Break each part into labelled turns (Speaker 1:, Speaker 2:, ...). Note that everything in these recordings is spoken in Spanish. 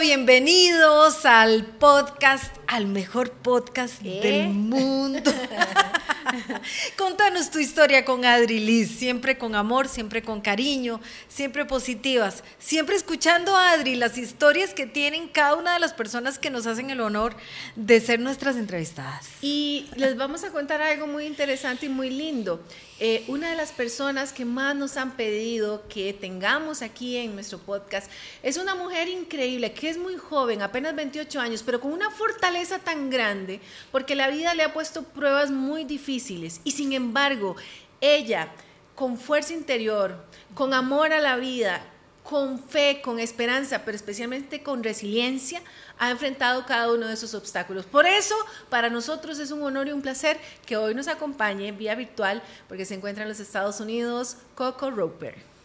Speaker 1: Bienvenidos al podcast, al mejor podcast
Speaker 2: ¿Qué?
Speaker 1: del mundo. Contanos tu historia con Adri Liz, siempre con amor, siempre con cariño, siempre positivas, siempre escuchando a Adri las historias que tienen cada una de las personas que nos hacen el honor de ser nuestras entrevistadas.
Speaker 2: Y les vamos a contar algo muy interesante y muy lindo. Eh, una de las personas que más nos han pedido que tengamos aquí en nuestro podcast es una mujer increíble, que es muy joven, apenas 28 años, pero con una fortaleza tan grande, porque la vida le ha puesto pruebas muy difíciles. Y sin embargo, ella, con fuerza interior, con amor a la vida, con fe, con esperanza, pero especialmente con resiliencia, ha enfrentado cada uno de esos obstáculos. Por eso, para nosotros es un honor y un placer que hoy nos acompañe vía virtual, porque se encuentra en los Estados Unidos, Coco Roper.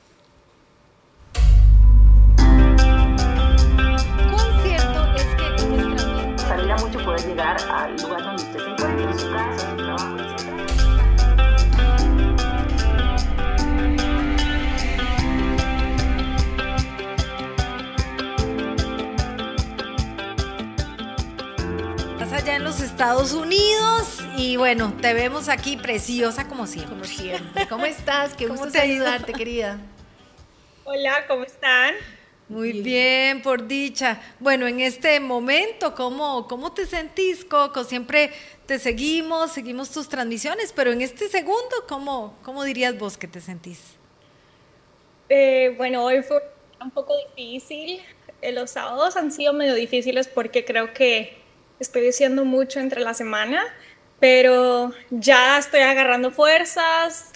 Speaker 3: Mucho poder llegar al lugar donde usted se encuentra, en su casa, en su trabajo, etc.
Speaker 1: estás allá en los Estados Unidos y bueno, te vemos aquí preciosa como siempre.
Speaker 2: Como siempre. ¿Cómo estás? Qué
Speaker 1: ¿Cómo
Speaker 2: gusto saludarte, querida.
Speaker 4: Hola, ¿cómo están?
Speaker 1: Muy bien, por dicha. Bueno, en este momento, ¿cómo, ¿cómo te sentís, Coco? Siempre te seguimos, seguimos tus transmisiones, pero en este segundo, ¿cómo, cómo dirías vos que te sentís?
Speaker 4: Eh, bueno, hoy fue un poco difícil. Eh, los sábados han sido medio difíciles porque creo que estoy haciendo mucho entre la semana, pero ya estoy agarrando fuerzas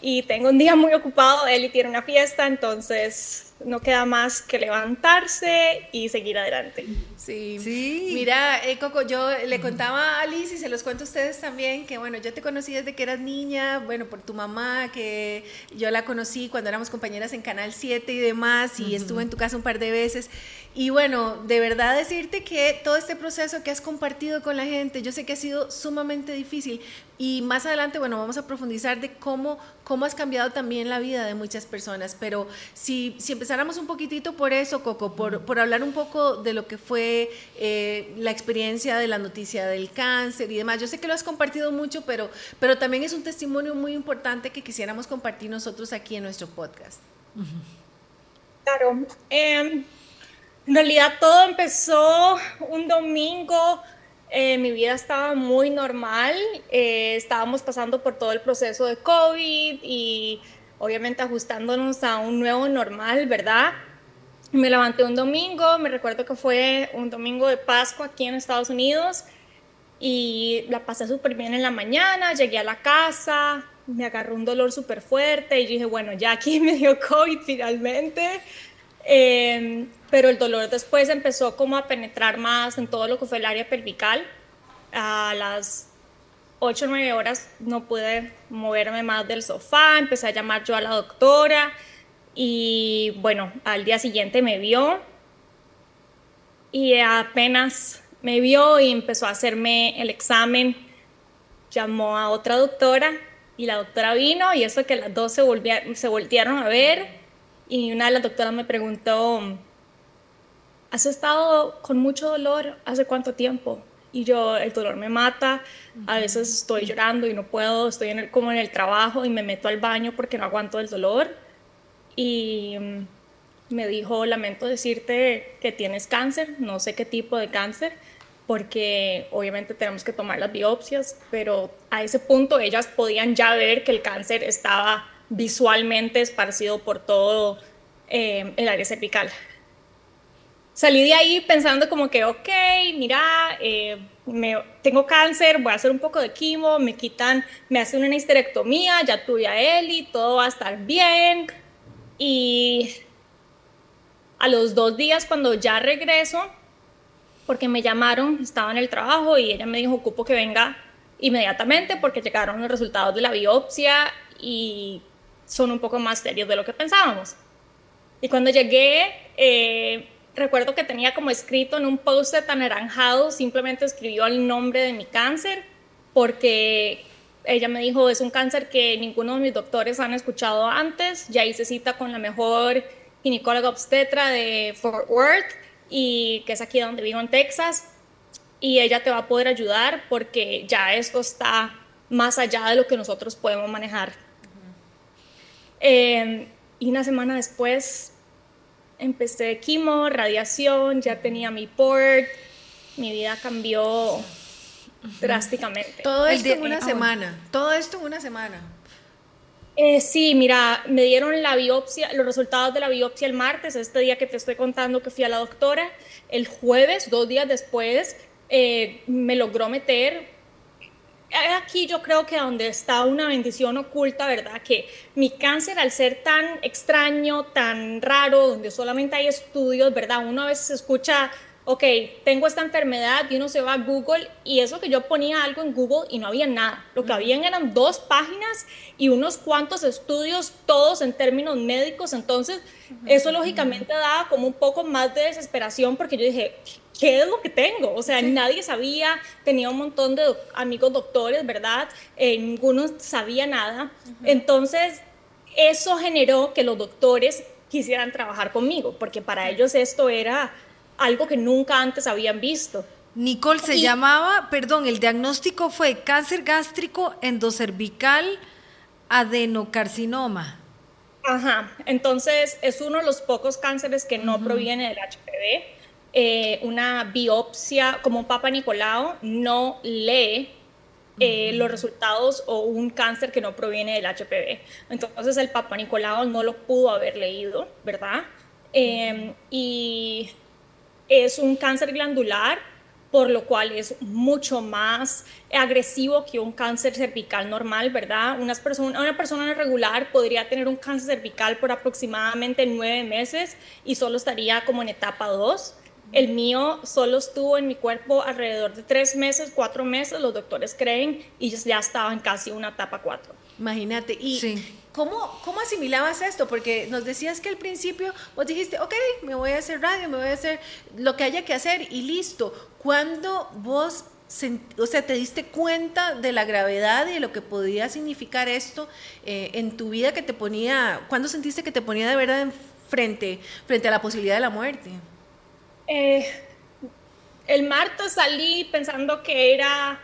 Speaker 4: y tengo un día muy ocupado. Eli tiene una fiesta, entonces no queda más que levantarse y seguir adelante.
Speaker 2: Sí.
Speaker 1: Sí.
Speaker 2: Mira, eh, Coco, yo le contaba a Alice y se los cuento a ustedes también que, bueno, yo te conocí desde que eras niña, bueno, por tu mamá, que yo la conocí cuando éramos compañeras en Canal 7 y demás, y estuve en tu casa un par de veces. Y bueno, de verdad decirte que todo este proceso que has compartido con la gente, yo sé que ha sido sumamente difícil. Y más adelante, bueno, vamos a profundizar de cómo, cómo has cambiado también la vida de muchas personas. Pero si, si empezáramos un poquitito por eso, Coco, por, por hablar un poco de lo que fue eh, la experiencia de la noticia del cáncer y demás. Yo sé que lo has compartido mucho, pero, pero también es un testimonio muy importante que quisiéramos compartir nosotros aquí en nuestro podcast.
Speaker 4: Claro. em, en realidad todo empezó un domingo. eh, mi vida estaba muy normal. eh, estábamos pasando por todo el proceso de COVID y obviamente ajustándonos a un nuevo normal, ¿verdad? Me levanté un domingo, me recuerdo que fue un domingo de Pascua aquí en Estados Unidos y la pasé súper bien en la mañana, llegué a la casa, me agarró un dolor súper fuerte y dije, bueno, ya aquí me dio COVID finalmente, Eh, pero el dolor después empezó como a penetrar más en todo lo que fue el área pelvical. A las 8 o 9 horas no pude moverme más del sofá, empecé a llamar yo a la doctora y bueno, al día siguiente me vio y apenas me vio y empezó a hacerme el examen, llamó a otra doctora y la doctora vino y eso que las dos se, volvía- se voltearon a ver y una de las doctoras me preguntó, ¿has estado con mucho dolor hace cuánto tiempo? Y yo, el dolor me mata, a veces estoy llorando y no puedo, estoy en el, como en el trabajo y me meto al baño porque no aguanto el dolor. Y mm, me dijo, lamento decirte que tienes cáncer, no sé qué tipo de cáncer, porque obviamente tenemos que tomar las biopsias, pero a ese punto ellas podían ya ver que el cáncer estaba visualmente esparcido por todo eh, el área cervical. Salí de ahí pensando como que, ok, mira, eh, me, tengo cáncer, voy a hacer un poco de quimo, me quitan, me hacen una histerectomía, ya tuve a Eli, todo va a estar bien. Y a los dos días cuando ya regreso, porque me llamaron, estaba en el trabajo y ella me dijo, ocupo que venga inmediatamente porque llegaron los resultados de la biopsia y son un poco más serios de lo que pensábamos. Y cuando llegué, eh, recuerdo que tenía como escrito en un post-it anaranjado, simplemente escribió el nombre de mi cáncer, porque ella me dijo, es un cáncer que ninguno de mis doctores han escuchado antes, ya hice cita con la mejor ginecóloga obstetra de Fort Worth y que es aquí donde vivo en Texas y ella te va a poder ayudar porque ya esto está más allá de lo que nosotros podemos manejar. Eh, y una semana después empecé quimo, radiación, ya tenía mi port, mi vida cambió drásticamente.
Speaker 2: Todo esto en una ah, semana, todo esto en una semana.
Speaker 4: Eh, sí, mira, me dieron la biopsia, los resultados de la biopsia el martes, este día que te estoy contando que fui a la doctora. El jueves, dos días después, eh, me logró meter. Aquí yo creo que donde está una bendición oculta, ¿verdad? Que mi cáncer, al ser tan extraño, tan raro, donde solamente hay estudios, ¿verdad? Uno a veces escucha ok, tengo esta enfermedad y uno se va a Google y eso que yo ponía algo en Google y no había nada. Lo que habían eran dos páginas y unos cuantos estudios, todos en términos médicos. Entonces, eso lógicamente daba como un poco más de desesperación porque yo dije, ¿qué es lo que tengo? O sea, nadie sabía, tenía un montón de amigos doctores, ¿verdad? Eh, ninguno sabía nada. Entonces, eso generó que los doctores quisieran trabajar conmigo, porque para ellos esto era algo que nunca antes habían visto.
Speaker 1: Nicole se llamaba, perdón, el diagnóstico fue cáncer gástrico endocervical adenocarcinoma.
Speaker 4: Ajá, entonces es uno de los pocos cánceres que no proviene del HPV. Eh, una biopsia como un Papa Nicolau no lee eh, los resultados o un cáncer que no proviene del HPV. Entonces el Papa Nicolau no lo pudo haber leído, ¿verdad? Em, y es un cáncer glandular, por lo cual es mucho más agresivo que un cáncer cervical normal, ¿verdad? Una persona, regular podría tener un cáncer cervical por aproximadamente nueve meses y solo estaría como en etapa 2. El mío solo estuvo en mi cuerpo alrededor de tres meses, cuatro meses, los doctores creen, y ya estaba en casi una etapa 4.
Speaker 2: Imagínate, y ¿cómo, ¿cómo asimilabas esto? Porque nos decías que al principio vos dijiste, ok, me voy a hacer radio, me voy a hacer lo que haya que hacer y listo. ¿Cuándo vos, o sea, te diste cuenta de la gravedad y de lo que podía significar esto eh, en tu vida que te ponía, ¿cuándo sentiste que te ponía de verdad frente, frente a la posibilidad de la muerte?
Speaker 4: Eh, el martes salí pensando que era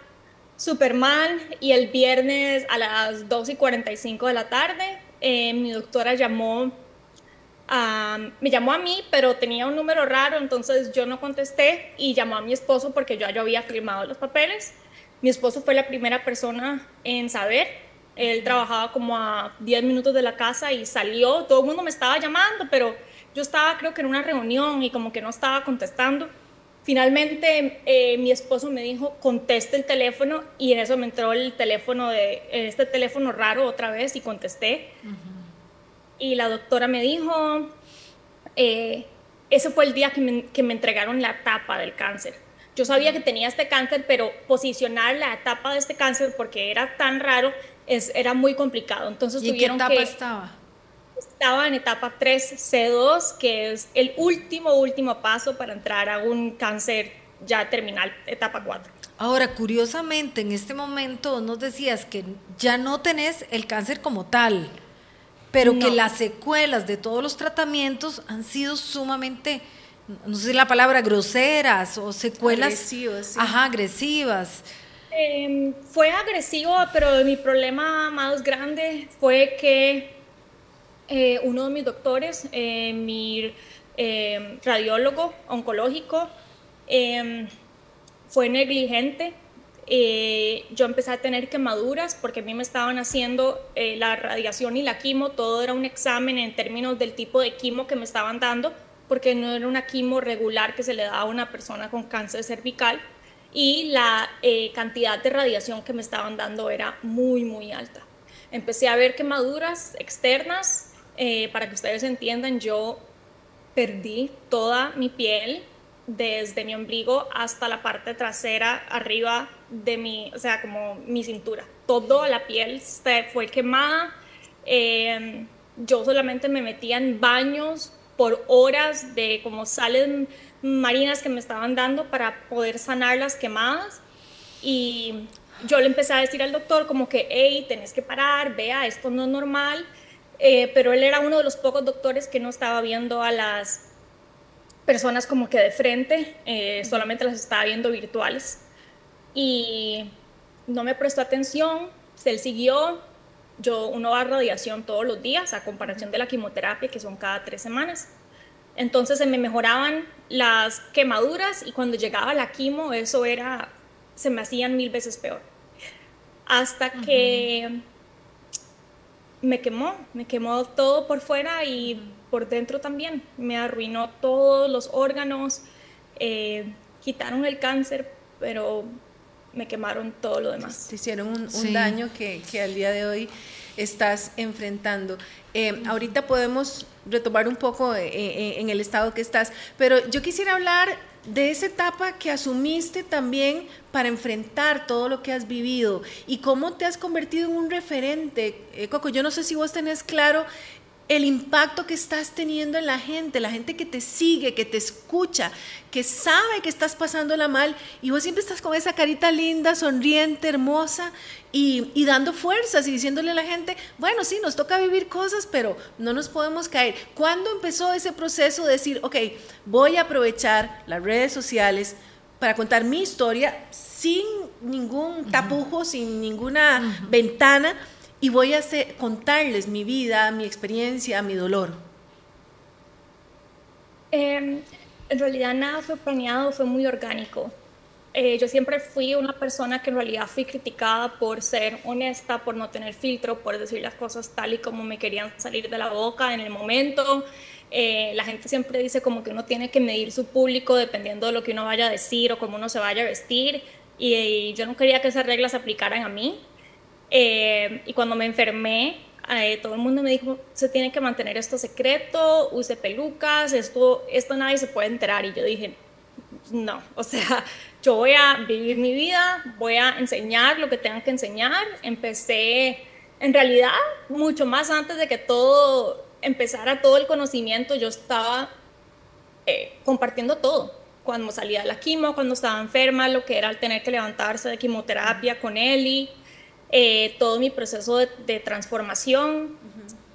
Speaker 4: Superman y el viernes a las 2 y 45 de la tarde eh, mi doctora llamó a, me llamó a mí, pero tenía un número raro, entonces yo no contesté y llamó a mi esposo porque yo ya había firmado los papeles. Mi esposo fue la primera persona en saber. Él trabajaba como a 10 minutos de la casa y salió. Todo el mundo me estaba llamando, pero yo estaba creo que en una reunión y como que no estaba contestando. Finalmente eh, mi esposo me dijo, conteste el teléfono y en eso me entró el teléfono de este teléfono raro otra vez y contesté. Y la doctora me dijo, eh, ese fue el día que me, que me, entregaron la etapa del cáncer. Yo sabía que tenía este cáncer, pero posicionar la etapa de este cáncer porque era tan raro es, era muy complicado. Entonces
Speaker 1: ¿Y
Speaker 4: tuvieron
Speaker 1: qué etapa
Speaker 4: que,
Speaker 1: estaba?
Speaker 4: Estaba en etapa 3C2, que es el último, último paso para entrar a un cáncer ya terminal, etapa 4.
Speaker 1: Ahora, curiosamente, en este momento nos decías que ya no tenés el cáncer como tal, pero que las secuelas de todos los tratamientos han sido sumamente, no sé si la palabra groseras o secuelas
Speaker 2: agresivas. Sí.
Speaker 1: Ajá, agresivas.
Speaker 4: Eh, fue agresivo, pero mi problema más grande fue que eh, uno de mis doctores, eh, mi eh, radiólogo oncológico, fue negligente. yo empecé a tener quemaduras porque a mí me estaban haciendo la radiación y la quimo, todo era un examen en términos del tipo de quimo que me estaban dando, porque no era una quimo regular que se le daba a una persona con cáncer cervical y la cantidad de radiación que me estaban dando era muy, muy alta. Empecé a ver quemaduras externas, eh, para que ustedes entiendan, yo perdí toda mi piel desde mi ombligo hasta la parte trasera arriba de mi, o sea, como mi cintura. Toda la piel se fue quemada. Eh, yo solamente me metía en baños por horas de como sales marinas que me estaban dando para poder sanar las quemadas. Y yo le empecé a decir al doctor como que, hey, tenés que parar, vea, esto no es normal. Eh, pero él era uno de los pocos doctores que no estaba viendo a las personas como que de frente, eh, solamente las estaba viendo virtuales. Y no me prestó atención, se siguió, yo uno va a radiación todos los días a comparación de la quimioterapia que son cada tres semanas. Entonces se me mejoraban las quemaduras y cuando llegaba la quimo eso era, se me hacían mil veces peor. Hasta que me quemó, me quemó todo por fuera y por dentro también. Me arruinó todos los órganos, eh, quitaron el cáncer, pero me quemaron todo lo demás.
Speaker 2: Te hicieron un, daño que, que, al día de hoy estás enfrentando. Eh, ahorita podemos retomar un poco eh, en el estado que estás, pero yo quisiera hablar de esa etapa que asumiste también para enfrentar todo lo que has vivido y cómo te has convertido en un referente. Coco, yo no sé si vos tenés claro el impacto que estás teniendo en la gente, la gente que te sigue, que te escucha, que sabe que estás pasándola mal y vos siempre estás con esa carita linda, sonriente, hermosa y, dando fuerzas y diciéndole a la gente, bueno, sí, nos toca vivir cosas, pero no nos podemos caer. ¿Cuándo empezó ese proceso de decir, ok, voy a aprovechar las redes sociales para contar mi historia sin ningún tapujo, sin ninguna ventana? Y voy a contarles mi vida, mi experiencia, mi dolor?
Speaker 4: Em, en realidad nada fue planeado, fue muy orgánico. Eh, yo siempre fui una persona que en realidad fui criticada por ser honesta, por no tener filtro, por decir las cosas tal y como me querían salir de la boca en el momento. Eh, la gente siempre dice como que uno tiene que medir su público dependiendo de lo que uno vaya a decir o cómo uno se vaya a vestir. y yo no quería que esas reglas se aplicaran a mí. Eh, y cuando me enfermé, eh, todo el mundo me dijo, se tiene que mantener esto secreto, use pelucas, esto, esto nadie se puede enterar. Y yo dije, no, o sea, yo voy a vivir mi vida, voy a enseñar lo que tengan que enseñar. Empecé, en realidad, mucho más antes de que todo empezara, todo el conocimiento, yo estaba eh, compartiendo todo. Cuando salía de la quimo, cuando estaba enferma, lo que era el tener que levantarse de quimioterapia con Eli. Eh, todo mi proceso de, transformación,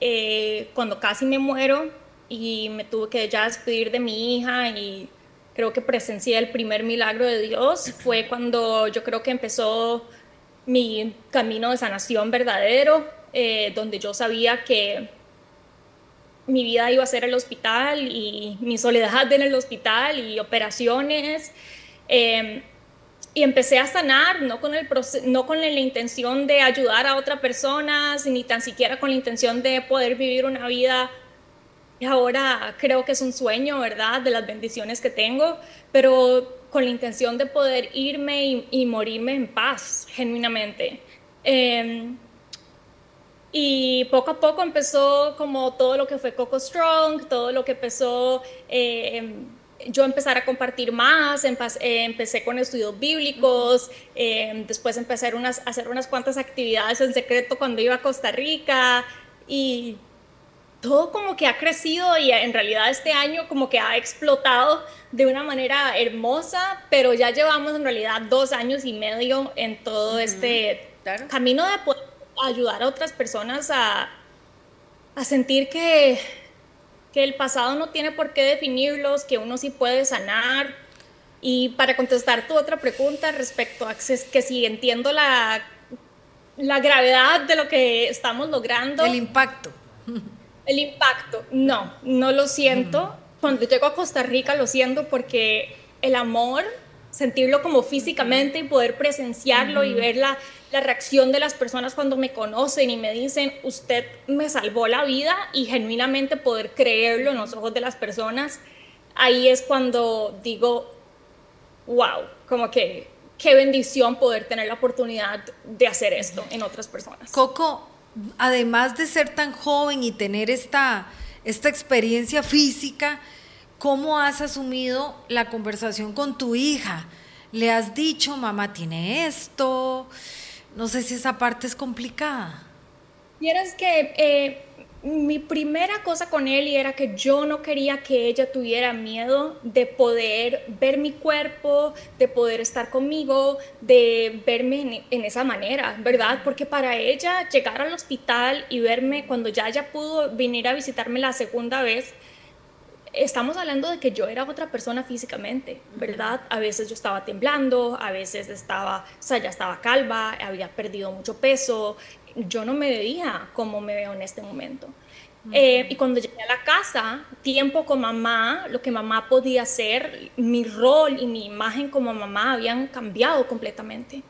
Speaker 4: eh, cuando casi me muero y me tuve que ya despedir de mi hija y creo que presencié el primer milagro de Dios, fue cuando yo creo que empezó mi camino de sanación verdadero, eh, donde yo sabía que mi vida iba a ser el hospital y mi soledad en el hospital y operaciones y empecé a sanar, no con, el no con la intención de ayudar a otra persona, ni tan siquiera con la intención de poder vivir una vida y ahora creo que es un sueño, ¿verdad? De las bendiciones que tengo, pero con la intención de poder irme y, morirme en paz, genuinamente. Em, y poco a poco empezó como todo lo que fue Coco Strong, todo lo que empezó... Eh, yo empezar a compartir más, eh, empecé con estudios bíblicos, eh, después empecé a hacer unas, cuantas actividades en secreto cuando iba a Costa Rica y todo como que ha crecido y en realidad este año como que ha explotado de una manera hermosa, pero ya llevamos en realidad dos años y medio en todo este camino de poder ayudar a otras personas a, a sentir que que el pasado no tiene por qué definirlos, que uno sí puede sanar. Y para contestar tu otra pregunta respecto a que si entiendo la, la gravedad de lo que estamos logrando.
Speaker 1: El impacto.
Speaker 4: El impacto, no, no lo siento. Cuando llego a Costa Rica lo siento porque el amor sentirlo como físicamente y poder presenciarlo y ver la, la, reacción de las personas cuando me conocen y me dicen, usted me salvó la vida y genuinamente poder creerlo en los ojos de las personas, ahí es cuando digo, wow, como que qué bendición poder tener la oportunidad de hacer esto en otras personas.
Speaker 1: Coco, además de ser tan joven y tener esta, esta experiencia física, ¿Cómo has asumido la conversación con tu hija? ¿Le has dicho, mamá tiene esto? No sé si esa parte es complicada.
Speaker 4: Vieras que eh, mi primera cosa con él era que yo no quería que ella tuviera miedo de poder ver mi cuerpo, de poder estar conmigo, de verme en, esa manera, ¿verdad? Porque para ella llegar al hospital y verme cuando ya ella pudo venir a visitarme la segunda vez, estamos hablando de que yo era otra persona físicamente, ¿verdad? A veces yo estaba temblando, a veces estaba, o sea, ya estaba calva, había perdido mucho peso, yo no me veía como me veo en este momento. Eh, y cuando llegué a la casa, tiempo con mamá, lo que mamá podía hacer, mi rol y mi imagen como mamá habían cambiado completamente.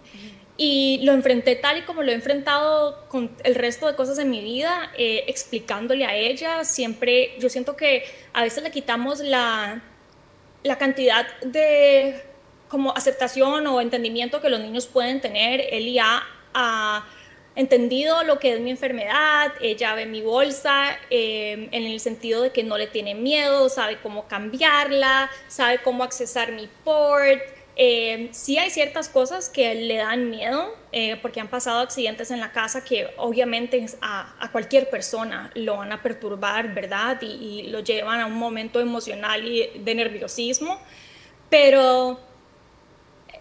Speaker 4: Y lo enfrenté tal y como lo he enfrentado con el resto de cosas en mi vida, eh, explicándole a ella. Siempre, yo siento que a veces le quitamos la, la cantidad de como aceptación o entendimiento que los niños pueden tener. Él ya ha entendido lo que es mi enfermedad, ella ve mi bolsa eh, en el sentido de que no le tiene miedo, sabe cómo cambiarla, sabe cómo accesar mi port. Eh, sí hay ciertas cosas que le dan miedo eh, porque han pasado accidentes en la casa que obviamente a, cualquier persona lo van a perturbar, ¿verdad? Y, lo llevan a un momento emocional y de nerviosismo. Pero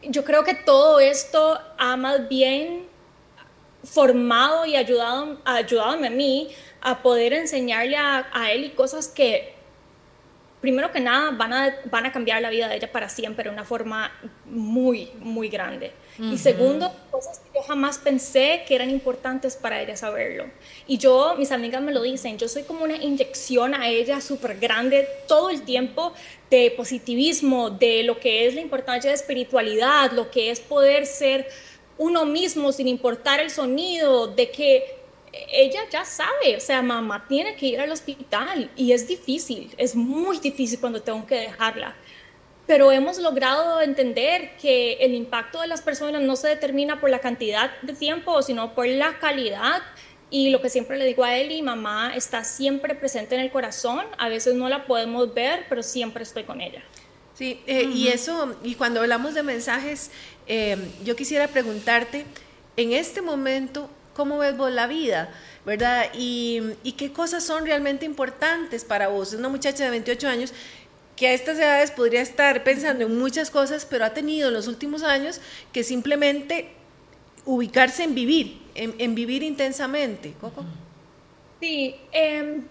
Speaker 4: yo creo que todo esto ha más bien formado y ayudado, ayudado a mí a poder enseñarle a, a él cosas que primero que nada, van a, van a cambiar la vida de ella para siempre de una forma muy, muy grande. Y segundo, cosas que yo jamás pensé que eran importantes para ella saberlo. Y yo, mis amigas me lo dicen, yo soy como una inyección a ella súper grande todo el tiempo de positivismo, de lo que es la importancia de espiritualidad, lo que es poder ser uno mismo sin importar el sonido, de que ella ya sabe, o sea, mamá tiene que ir al hospital y es difícil, es muy difícil cuando tengo que dejarla. Pero hemos logrado entender que el impacto de las personas no se determina por la cantidad de tiempo, sino por la calidad. Y lo que siempre le digo a él y mamá está siempre presente en el corazón. A veces no la podemos ver, pero siempre estoy con ella.
Speaker 2: Sí, eh, y eso, y cuando hablamos de mensajes, eh, yo quisiera preguntarte, en este momento, cómo ves vos la vida, ¿verdad? Y, qué cosas son realmente importantes para vos. Es una muchacha de 28 años que a estas edades podría estar pensando en muchas cosas, pero ha tenido en los últimos años que simplemente ubicarse en vivir, en, vivir intensamente. ¿Coco?
Speaker 4: Sí, eh,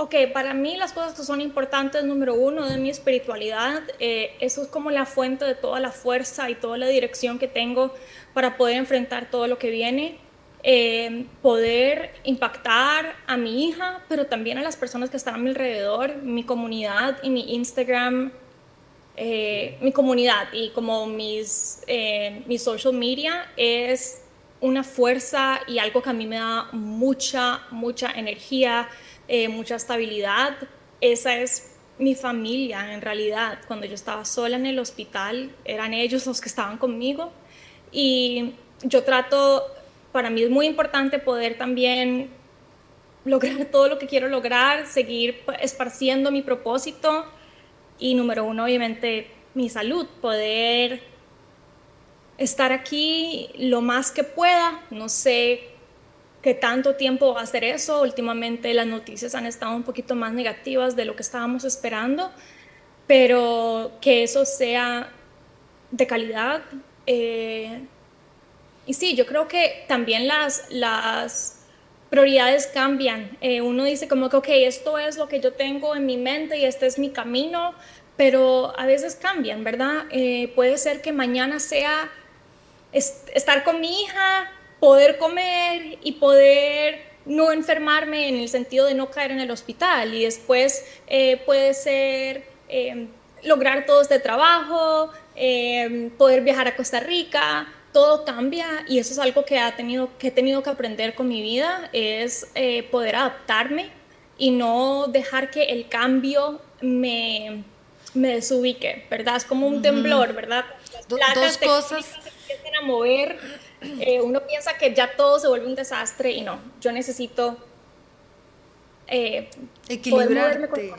Speaker 4: ok, para mí las cosas que son importantes, número uno, de mi espiritualidad, eh, eso es como la fuente de toda la fuerza y toda la dirección que tengo para poder enfrentar todo lo que viene. Eh, poder impactar a mi hija, pero también a las personas que están a mi alrededor, mi comunidad y mi Instagram, eh, mi comunidad y como mis, eh, social media es una fuerza y algo que a mí me da mucha, mucha energía, mucha estabilidad. Esa es mi familia en realidad. Cuando yo estaba sola en el hospital, eran ellos los que estaban conmigo y yo trato para mí es muy importante poder también lograr todo lo que quiero lograr, seguir esparciendo mi propósito y número uno, obviamente, mi salud, poder estar aquí lo más que pueda. No sé qué tanto tiempo va a hacer eso. Últimamente las noticias han estado un poquito más negativas de lo que estábamos esperando, pero que eso sea de calidad. Eh, y sí, yo creo que también las, las prioridades cambian. Eh, uno dice como que, ok, esto es lo que yo tengo en mi mente y este es mi camino, pero a veces cambian, ¿verdad? Eh, puede ser que mañana sea estar con mi hija, poder comer y poder no enfermarme en el sentido de no caer en el hospital y después eh, puede ser lograr todo este trabajo, poder viajar a Costa Rica, todo cambia y eso es algo que, ha tenido, que he tenido que aprender con mi vida, es eh, poder adaptarme y no dejar que el cambio me, me desubique, ¿verdad? Es como un temblor, ¿verdad?
Speaker 1: Las Dos cosas.
Speaker 4: Se empiezan a mover, eh, uno piensa que ya todo se vuelve un desastre y no, yo necesito
Speaker 1: eh, equilibrarte.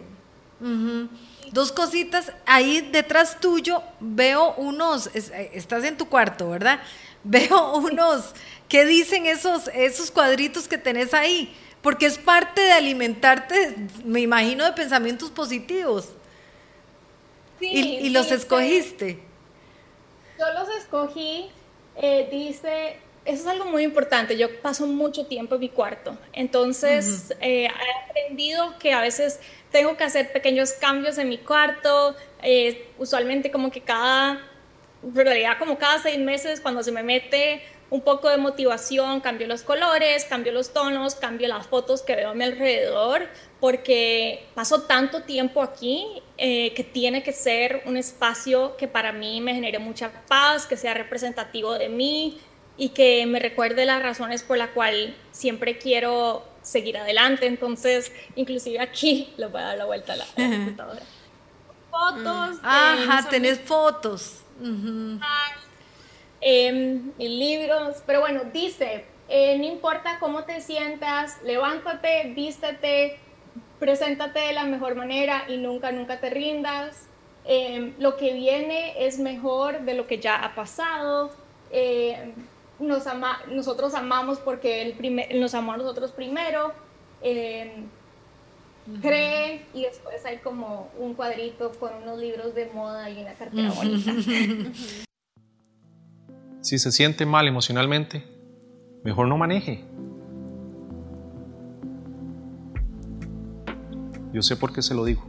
Speaker 1: Dos cositas, ahí detrás tuyo veo unos, eh, estás en tu cuarto, ¿verdad? Veo unos, ¿qué dicen esos, esos cuadritos que tenés ahí? Porque es parte de alimentarte, me imagino, de pensamientos positivos. Sí, y, los escogiste.
Speaker 4: Yo los escogí, eh, dice, eso es algo muy importante. Yo paso mucho tiempo en mi cuarto. Entonces, eh, he aprendido que a veces tengo que hacer pequeños cambios en mi cuarto. Eh, usualmente como que cada, en realidad como cada seis meses, cuando se me mete un poco de motivación, cambio los colores, cambio los tonos, cambio las fotos que veo a mi alrededor, porque paso tanto tiempo aquí eh, que tiene que ser un espacio que para mí me genere mucha paz, que sea representativo de mí y que me recuerde las razones por las cuales siempre quiero seguir adelante. Entonces, inclusive aquí le voy a dar la vuelta a la, computadora. Fotos.
Speaker 1: Ajá, tenés fotos.
Speaker 4: Em, mis libros, pero bueno, dice, eh, no importa cómo te sientas, levántate, vístete, preséntate de la mejor manera y nunca, nunca te rindas. Em, lo que viene es mejor de lo que ya ha pasado. Em, nos ama, nosotros amamos porque él, primer, nos amó a nosotros primero. Cree y después hay como un cuadrito con unos libros de moda y una cartera bonita.
Speaker 5: Si se siente mal emocionalmente, mejor no maneje. Yo sé por qué se lo digo.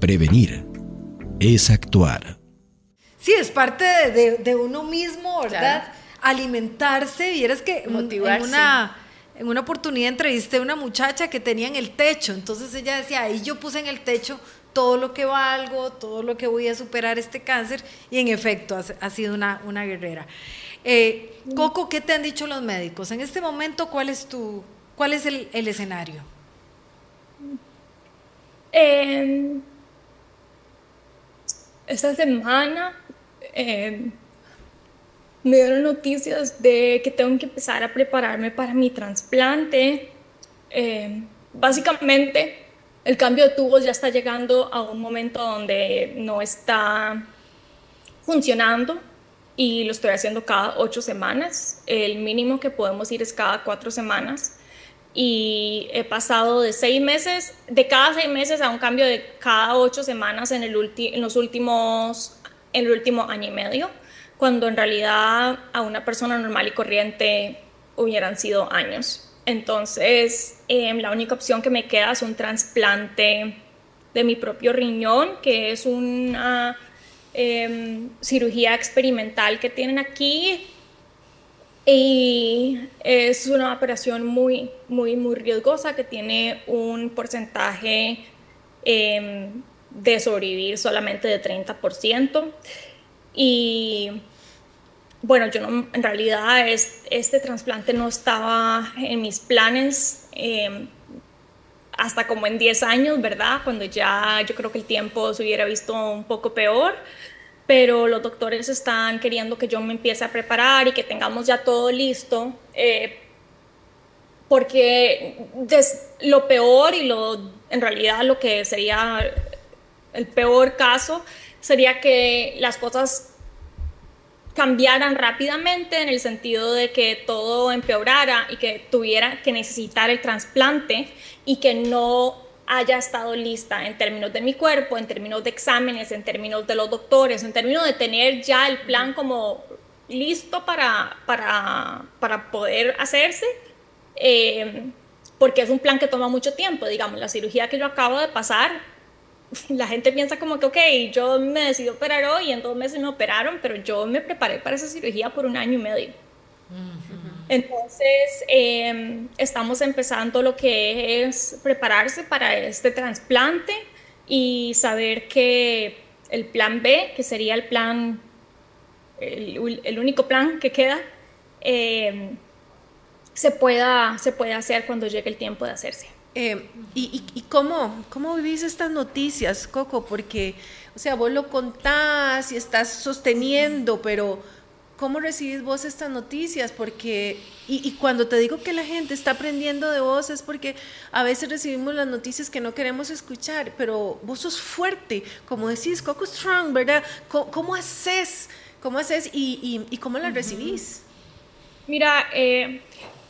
Speaker 6: Prevenir es actuar.
Speaker 1: Sí, es parte de, uno mismo, ¿verdad? Alimentarse. Y eres que
Speaker 2: Motivarse.
Speaker 1: En una, en una oportunidad entrevisté a una muchacha que tenía en el techo. Entonces ella decía, ahí yo puse en el techo todo lo que valgo, todo lo que voy a superar este cáncer y en efecto ha, sido una, una guerrera. Eh, Coco, ¿qué te han dicho los médicos? En este momento, ¿cuál es, tu, cuál es el, el escenario?
Speaker 4: Eh, esta semana eh, me dieron noticias de que tengo que empezar a prepararme para mi trasplante. Eh, básicamente, el cambio de tubos ya está llegando a un momento donde no está funcionando y lo estoy haciendo cada ocho semanas. El mínimo que podemos ir es cada cuatro semanas. Y he pasado de seis meses, de cada seis meses a un cambio de cada ocho semanas en, el en los últimos, en el último año y medio, cuando en realidad a una persona normal y corriente hubieran sido años. Entonces, em, la única opción que me queda es un trasplante de mi propio riñón, que es una em, cirugía experimental que tienen aquí. Y es una operación muy, muy, muy riesgosa que tiene un porcentaje em, de sobrevivir solamente de 30%. Y bueno, yo no, en realidad es, este trasplante no estaba en mis planes em, hasta como en 10 años, ¿verdad? Cuando ya yo creo que el tiempo se hubiera visto un poco peor, pero los doctores están queriendo que yo me empiece a preparar y que tengamos ya todo listo, eh, porque lo peor y lo, en realidad lo que sería el peor caso sería que las cosas cambiaran rápidamente en el sentido de que todo empeorara y que tuviera que necesitar el trasplante y que no haya estado lista en términos de mi cuerpo, en términos de exámenes, en términos de los doctores, en términos de tener ya el plan como listo para, para, para poder hacerse, eh, porque es un plan que toma mucho tiempo, digamos, la cirugía que yo acabo de pasar la gente piensa como que, ok, yo me decidí operar hoy y en dos meses me operaron, pero yo me preparé para esa cirugía por un año y medio. Entonces, em, estamos empezando lo que es prepararse para este trasplante y saber que el plan B, que sería el plan, el, único plan que queda, em, se, pueda, se puede hacer cuando llegue el tiempo de hacerse.
Speaker 2: Eh, y, y, cómo, cómo vivís estas noticias, Coco? Porque, o sea, vos lo contás y estás sosteniendo, pero ¿cómo recibís vos estas noticias? Porque, y, y, cuando te digo que la gente está aprendiendo de vos es porque a veces recibimos las noticias que no queremos escuchar, pero vos sos fuerte, como decís, Coco Strong, ¿verdad? ¿Cómo, haces? ¿Cómo haces y, y cómo las recibís?
Speaker 4: Mira, eh,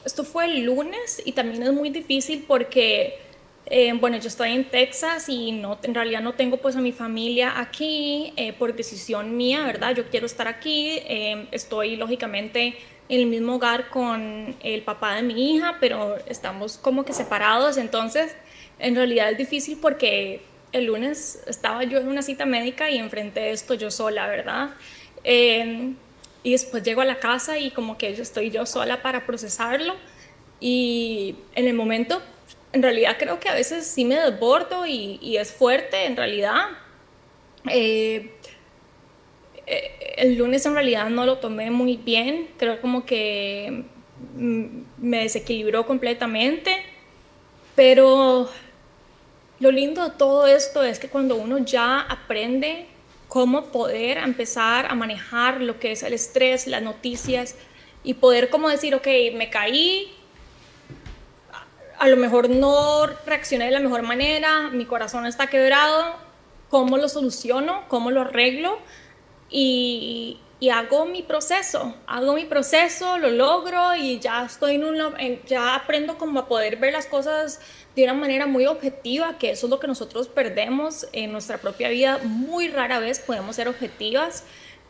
Speaker 4: esto fue el lunes y también es muy difícil porque Eh, bueno, yo estoy en Texas y no, en realidad no tengo pues a mi familia aquí eh, por decisión mía, ¿verdad? Yo quiero estar aquí, eh, estoy lógicamente en el mismo hogar con el papá de mi hija, pero estamos como que separados, entonces en realidad es difícil porque el lunes estaba yo en una cita médica y enfrenté esto yo sola, ¿verdad? Y después llego a la casa y como que estoy yo sola para procesarlo y en el momento en realidad creo que a veces sí me desbordo y, es fuerte, en realidad. Eh, eh, el lunes en realidad no lo tomé muy bien, creo como que mm, me desequilibró completamente, pero lo lindo de todo esto es que cuando uno ya aprende cómo poder empezar a manejar lo que es el estrés, las noticias y poder como decir, ok, me caí, a lo mejor no reaccioné de la mejor manera, mi corazón está quebrado, ¿cómo lo soluciono? ¿Cómo lo arreglo? Y, hago mi proceso, hago mi proceso, lo logro y ya estoy en un, ya aprendo como a poder ver las cosas de una manera muy objetiva, que eso es lo que nosotros perdemos en nuestra propia vida, muy rara vez podemos ser objetivas.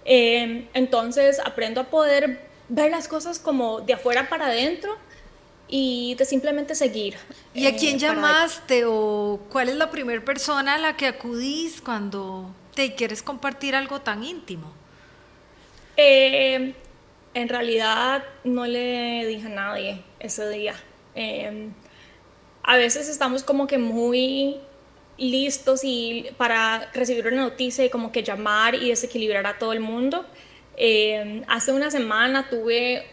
Speaker 4: Eh, entonces aprendo a poder ver las cosas como de afuera para adentro y de simplemente seguir.
Speaker 1: ¿Y a eh, quién llamaste o cuál es la primera persona a la que acudís cuando te quieres compartir algo tan íntimo?
Speaker 4: Eh, en realidad no le dije a nadie ese día. A veces estamos como que muy listos y para recibir una noticia y como que llamar y desequilibrar a todo el mundo. Em, hace una semana tuve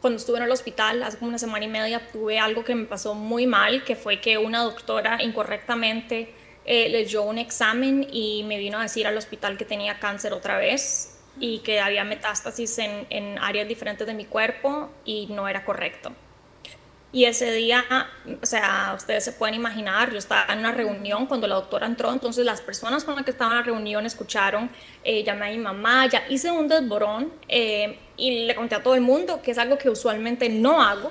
Speaker 4: cuando estuve en el hospital, hace como una semana y media, tuve algo que me pasó muy mal, que fue que una doctora incorrectamente eh, leyó un examen y me vino a decir al hospital que tenía cáncer otra vez y que había metástasis en, en áreas diferentes de mi cuerpo y no era correcto. Y ese día, o sea, ustedes se pueden imaginar, yo estaba en una reunión cuando la doctora entró, entonces las personas con las que estaban en la reunión escucharon, eh, llamé a mi mamá, ya hice un desborón eh, y le conté a todo el mundo, que es algo que usualmente no hago.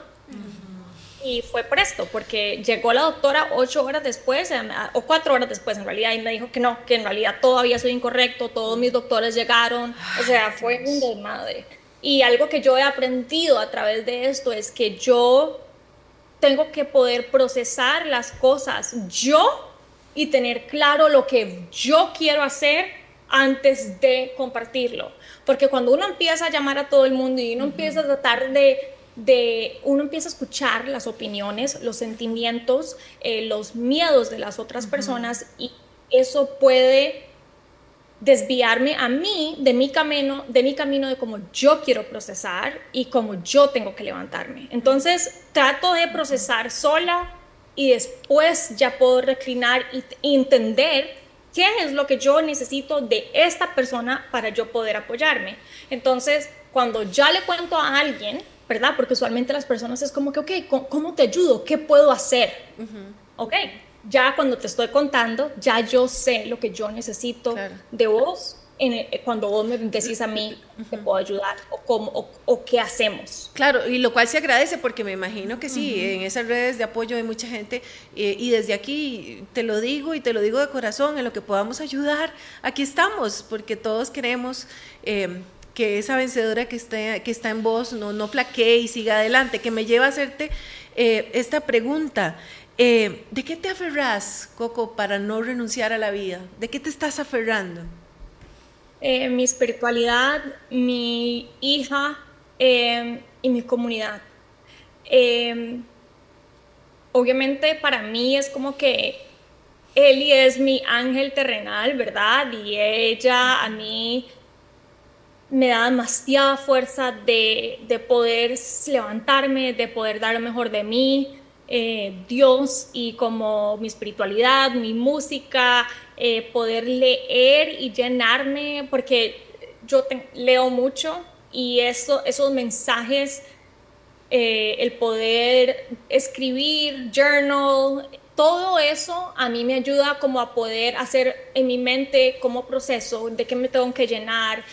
Speaker 4: Y fue presto, porque llegó la doctora ocho horas después, eh, o cuatro horas después en realidad, y me dijo que no, que en realidad todo había sido incorrecto, todos mis doctores llegaron, o sea, fue un desmadre. Y algo que yo he aprendido a través de esto es que yo tengo que poder procesar las cosas yo y tener claro lo que yo quiero hacer antes de compartirlo. Porque cuando uno empieza a llamar a todo el mundo y uno empieza a tratar de, de, uno empieza a escuchar las opiniones, los sentimientos, eh, los miedos de las otras personas y eso puede desviarme a mí de mi camino, de mi camino de cómo yo quiero procesar y cómo yo tengo que levantarme. Entonces, trato de procesar sola y después ya puedo reclinar y entender qué es lo que yo necesito de esta persona para yo poder apoyarme. Entonces, cuando ya le cuento a alguien, ¿verdad? Porque usualmente las personas es como que, ok, ¿cómo te ayudo? ¿Qué puedo hacer? Ok, ya cuando te estoy contando, ya yo sé lo que yo necesito de vos. En eh, cuando vos me decís a mí, te puedo ayudar o, cómo, o, qué hacemos.
Speaker 2: Claro, y lo cual se agradece porque me imagino que sí, en esas redes de apoyo hay mucha gente eh, y desde aquí te lo digo y te lo digo de corazón, en lo que podamos ayudar, aquí estamos, porque todos queremos em, que esa vencedora que está, que está en vos no, no flaquee y siga adelante, que me lleva a hacerte eh, esta pregunta. Eh, ¿De qué te aferras, Coco, para no renunciar a la vida? ¿De qué te estás aferrando?
Speaker 4: Eh, mi espiritualidad, mi hija eh, y mi comunidad. obviamente para mí es como que Eli es mi ángel terrenal, ¿verdad? Y ella a mí me da demasiada fuerza de, de poder levantarme, de poder dar lo mejor de mí, eh, Dios y como mi espiritualidad, mi música, eh, poder leer y llenarme, porque yo leo mucho y eso, esos mensajes, eh, el poder escribir, journal, todo eso a mí me ayuda como a poder hacer en mi mente como proceso de qué me tengo que llenar,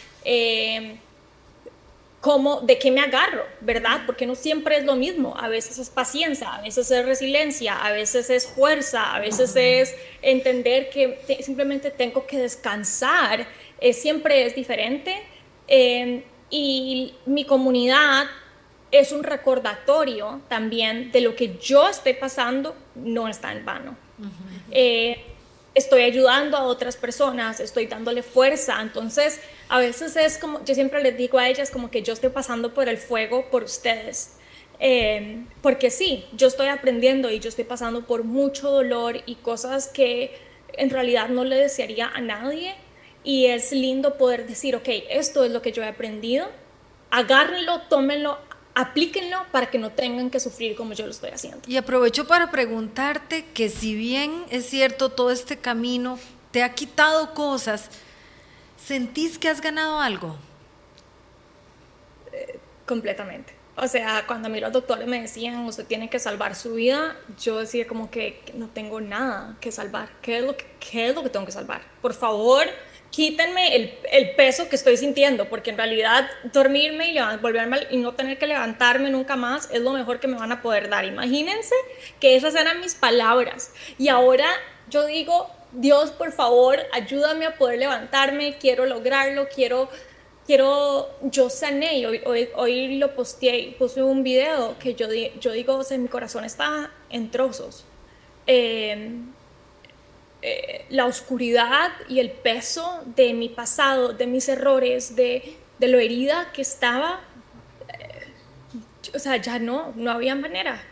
Speaker 4: cómo, de qué me agarro, ¿verdad? Porque no siempre es lo mismo. A veces es paciencia, a veces es resiliencia, a veces es fuerza, a veces es entender que simplemente tengo que descansar. Eh, siempre es diferente. Eh, y mi comunidad es un recordatorio también de lo que yo estoy pasando no está en vano. Eh, estoy ayudando a otras personas, estoy dándole fuerza. Entonces, a veces es como, yo siempre les digo a ellas como que yo estoy pasando por el fuego por ustedes. Eh, porque sí, yo estoy aprendiendo y yo estoy pasando por mucho dolor y cosas que en realidad no le desearía a nadie. Y es lindo poder decir, ok, esto es lo que yo he aprendido, agárrenlo, tómenlo, aplíquenlo para que no tengan que sufrir como yo lo estoy haciendo.
Speaker 1: Y aprovecho para preguntarte que si bien es cierto todo este camino te ha quitado cosas, ¿sentís que has ganado algo?
Speaker 4: Eh, completamente. O sea, cuando a mí los doctores me decían, usted tiene que salvar su vida, yo decía como que no tengo nada que salvar. ¿Qué es lo que, qué es lo que tengo que salvar? Por favor, quítenme el, el, peso que estoy sintiendo, porque en realidad dormirme y volverme y no tener que levantarme nunca más es lo mejor que me van a poder dar. Imagínense que esas eran mis palabras. Y ahora yo digo, Dios, por favor, ayúdame a poder levantarme, quiero lograrlo, quiero, quiero, yo sané, y hoy, hoy, lo posteé, puse un video que yo, yo digo, o sea, mi corazón está en trozos. Eh, eh, la oscuridad y el peso de mi pasado, de mis errores, de, de lo herida que estaba, eh, o sea, ya no, no había manera.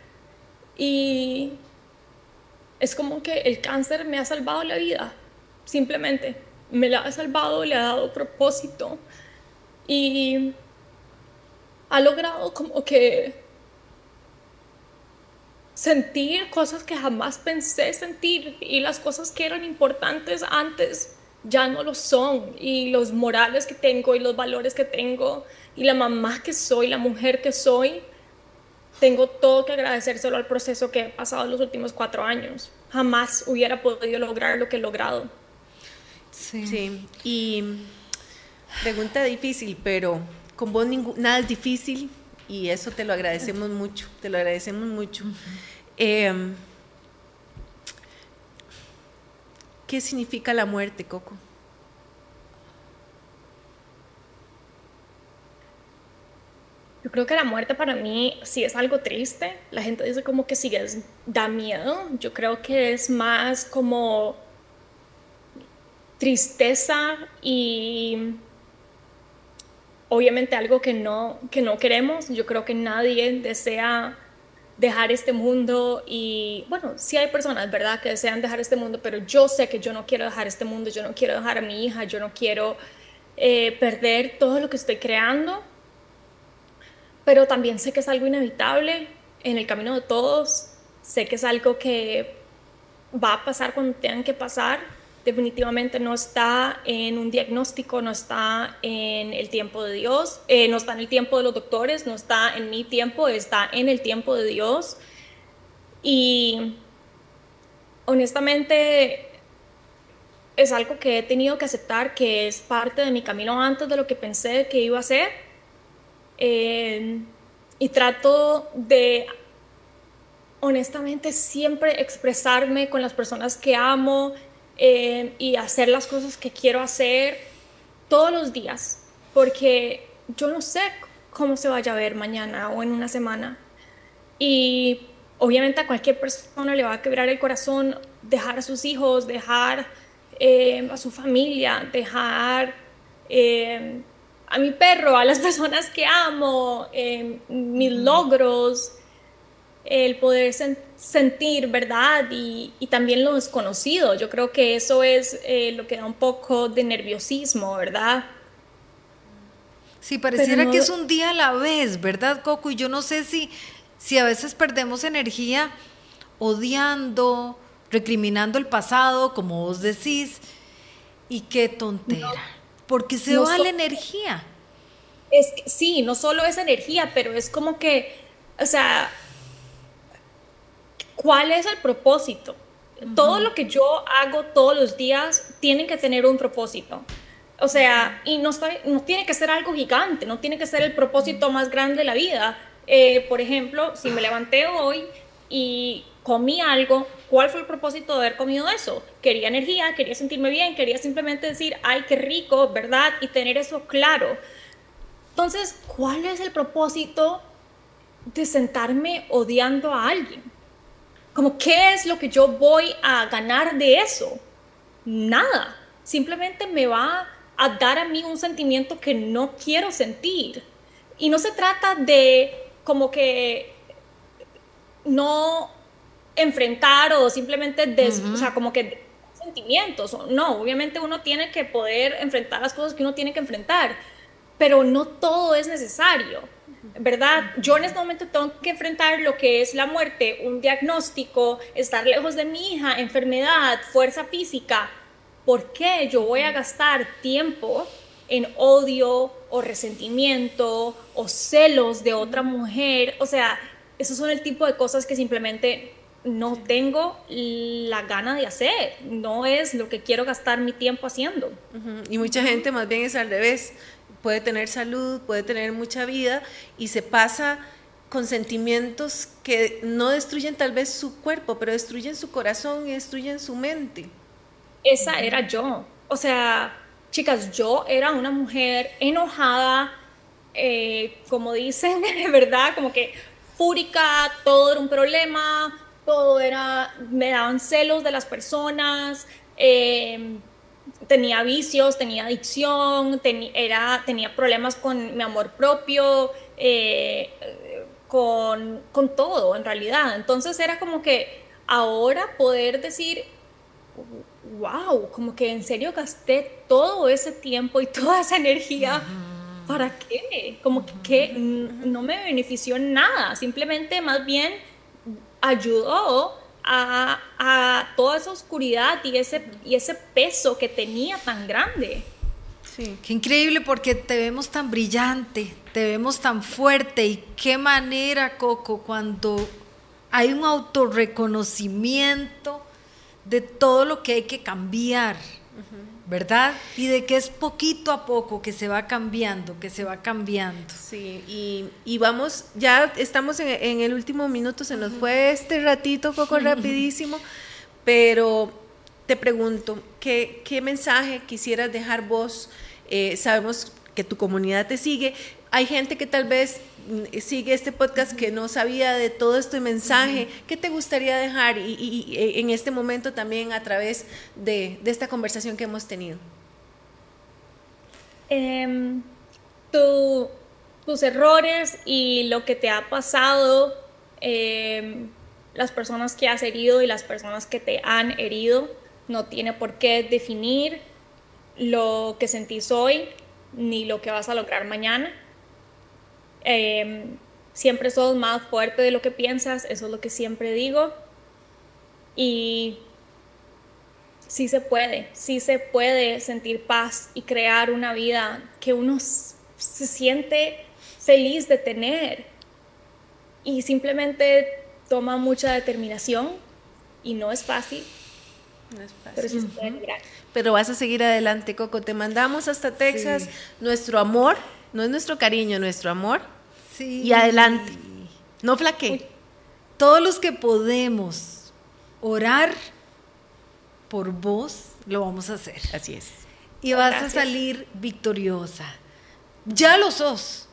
Speaker 4: Y es como que el cáncer me ha salvado la vida, simplemente. Me la ha salvado, le ha dado propósito y ha logrado como que sentir cosas que jamás pensé sentir y las cosas que eran importantes antes ya no lo son y los morales que tengo y los valores que tengo y la mamá que soy, la mujer que soy, tengo todo que agradecérselo al proceso que he pasado los últimos cuatro años. Jamás hubiera podido lograr lo que he logrado.
Speaker 2: Sí. sí. Y pregunta difícil, pero con vos nada es difícil y eso te lo agradecemos mucho, te lo agradecemos mucho. Em, ¿Qué significa la muerte, Coco?
Speaker 4: Yo creo que la muerte para mí sí es algo triste. La gente dice como que sí da miedo. Yo creo que es más como tristeza y obviamente algo que no, que no queremos. Yo creo que nadie desea dejar este mundo y bueno, sí hay personas, ¿verdad?, que desean dejar este mundo, pero yo sé que yo no quiero dejar este mundo, yo no quiero dejar a mi hija, yo no quiero eh, perder todo lo que estoy creando, pero también sé que es algo inevitable en el camino de todos, sé que es algo que va a pasar cuando tengan que pasar definitivamente no está en un diagnóstico, no está en el tiempo de Dios, eh, no está en el tiempo de los doctores, no está en mi tiempo, está en el tiempo de Dios. Y honestamente es algo que he tenido que aceptar, que es parte de mi camino antes de lo que pensé que iba a ser. Eh, y trato de honestamente siempre expresarme con las personas que amo, eh, y hacer las cosas que quiero hacer todos los días, porque yo no sé cómo se vaya a ver mañana o en una semana. Y obviamente a cualquier persona le va a quebrar el corazón dejar a sus hijos, dejar eh, a su familia, dejar eh, a mi perro, a las personas que amo, mis logros, el poder sentir, ¿verdad? Y, también lo desconocido. Yo creo que eso es eh, lo que da un poco de nerviosismo, ¿verdad?
Speaker 1: Sí, pareciera que es un día a la vez, ¿verdad, Coco? Y yo no sé si, si a veces perdemos energía odiando, recriminando el pasado, como vos decís, y qué tontera. porque se va la energía.
Speaker 4: Es que, sí, no solo es energía, pero es como que, o sea, ¿Cuál es el propósito? Todo lo que yo hago todos los días tiene que tener un propósito. O sea, y no, está, no tiene que ser algo gigante, no tiene que ser el propósito más grande de la vida. Eh, por ejemplo, si me levanté hoy y comí algo, ¿cuál fue el propósito de haber comido eso? Quería energía, quería sentirme bien, quería simplemente decir, ay, qué rico, ¿verdad? Y tener eso claro. Entonces, ¿cuál es el propósito de sentarme odiando a alguien? Como, ¿qué es lo que yo voy a ganar de eso? Nada. Simplemente me va a dar a mí un sentimiento que no quiero sentir. Y no se trata de como que no enfrentar o simplemente, o sea, como que sentimientos. No, obviamente uno tiene que poder enfrentar las cosas que uno tiene que enfrentar, pero no todo es necesario. ¿Verdad? Yo en este momento tengo que enfrentar lo que es la muerte, un diagnóstico, estar lejos de mi hija, enfermedad, fuerza física. ¿Por qué yo voy a gastar tiempo en odio o resentimiento o celos de otra mujer? O sea, esos son el tipo de cosas que simplemente no tengo la gana de hacer, no es lo que quiero gastar mi tiempo haciendo.
Speaker 2: Y mucha gente más bien es al revés, puede tener salud, puede tener mucha vida y se pasa con sentimientos que no destruyen tal vez su cuerpo, pero destruyen su corazón y destruyen su mente.
Speaker 4: Esa era yo. O sea, chicas, yo era una mujer enojada, eh, como dicen, ¿verdad? Como que fúrica, todo era un problema, todo era, me daban celos de las personas, eh, tenía vicios, tenía adicción, era, tenía problemas con mi amor propio, eh, con, con todo en realidad. Entonces era como que ahora poder decir, wow, como que en serio gasté todo ese tiempo y toda esa energía. ¿Para qué? Como que, no me benefició en nada, simplemente más bien ayudó a, a, toda esa oscuridad y ese, y ese peso que tenía tan grande.
Speaker 1: Sí. Qué increíble porque te vemos tan brillante, te vemos tan fuerte y qué manera, Coco, cuando hay un autorreconocimiento de todo lo que hay que cambiar, ¿verdad? Y de que es poquito a poco que se va cambiando, que se va cambiando.
Speaker 2: Sí, y, vamos, ya estamos en, el último minuto, se nos fue este ratito poco rapidísimo, pero te pregunto, ¿qué, qué mensaje quisieras dejar vos? Eh, sabemos que tu comunidad te sigue, hay gente que tal vez sigue este podcast que no sabía de todo este mensaje. ¿Qué te gustaría dejar y, e, en este momento también a través de, esta conversación que hemos tenido?
Speaker 4: Em, tus errores y lo que te ha pasado, em, las personas que has herido y las personas que te han herido, no tiene por qué definir lo que sentís hoy ni lo que vas a lograr mañana Em, siempre sos más fuerte de lo que piensas, eso es lo que siempre digo. Y sí se puede, sí se puede sentir paz y crear una vida que uno se siente feliz de tener. Y simplemente toma mucha determinación y no es fácil.
Speaker 2: No es fácil. Pero, pero vas a seguir adelante, Coco. Te mandamos hasta Texas nuestro amor no es nuestro cariño, nuestro amor. Sí. Y adelante. No flaque.
Speaker 1: Todos los que podemos orar por vos, lo vamos a hacer.
Speaker 2: Así es.
Speaker 1: Y vas a salir victoriosa. Ya lo sos.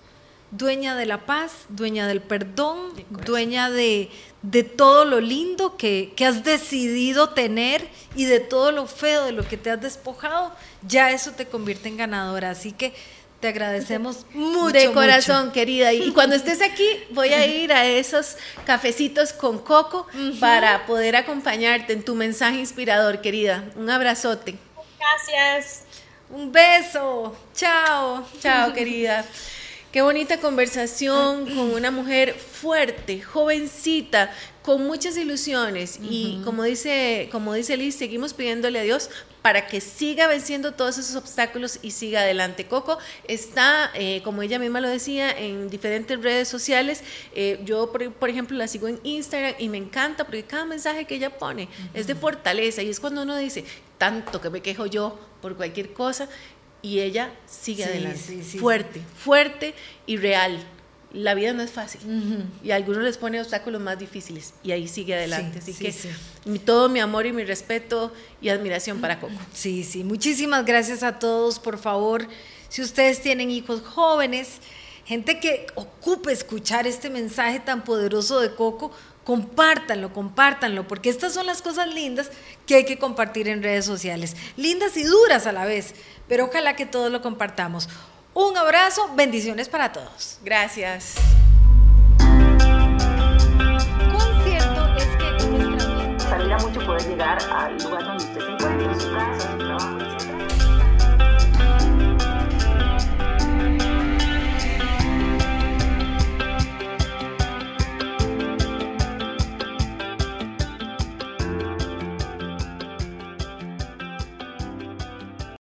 Speaker 1: Dueña de la paz, dueña del perdón, dueña de, de, todo lo lindo que, que has decidido tener y de todo lo feo de lo que te has despojado, ya eso te convierte en ganadora. Así que te agradecemos mucho.
Speaker 2: De corazón, querida. Y cuando estés aquí, voy a ir a esos cafecitos con coco para poder acompañarte en tu mensaje inspirador, querida. Un abrazote.
Speaker 4: Gracias.
Speaker 1: Un beso. Chao.
Speaker 2: Chao, querida. Qué bonita conversación con una mujer fuerte, jovencita, con muchas ilusiones. Y como dice, como dice Liz, seguimos pidiéndole a Dios para que siga venciendo todos esos obstáculos y siga adelante. Coco está, eh, como ella misma lo decía, en diferentes redes sociales. Eh, yo, por, ejemplo, la sigo en Instagram y me encanta porque cada mensaje que ella pone es de fortaleza y es cuando uno dice, tanto que me quejo yo por cualquier cosa, y ella sigue
Speaker 1: Sí,
Speaker 2: adelante.
Speaker 1: sí, sí,
Speaker 2: fuerte, fuerte y real. La vida no es fácil y a algunos les pone obstáculos más difíciles y ahí sigue adelante.
Speaker 1: Sí,
Speaker 2: Así
Speaker 1: sí,
Speaker 2: que
Speaker 1: sí.
Speaker 2: todo mi amor y mi respeto y admiración para Coco.
Speaker 1: Sí, sí, muchísimas gracias a todos, por favor. Si ustedes tienen hijos jóvenes, gente que ocupe escuchar este mensaje tan poderoso de Coco, compártanlo, compártanlo, porque estas son las cosas lindas que hay que compartir en redes sociales. Lindas y duras a la vez, pero ojalá que todos lo compartamos. Un abrazo, bendiciones para todos.
Speaker 2: Gracias.
Speaker 1: Cuán cierto es que nuestra mente
Speaker 3: Se alegra mucho poder llegar al lugar donde usted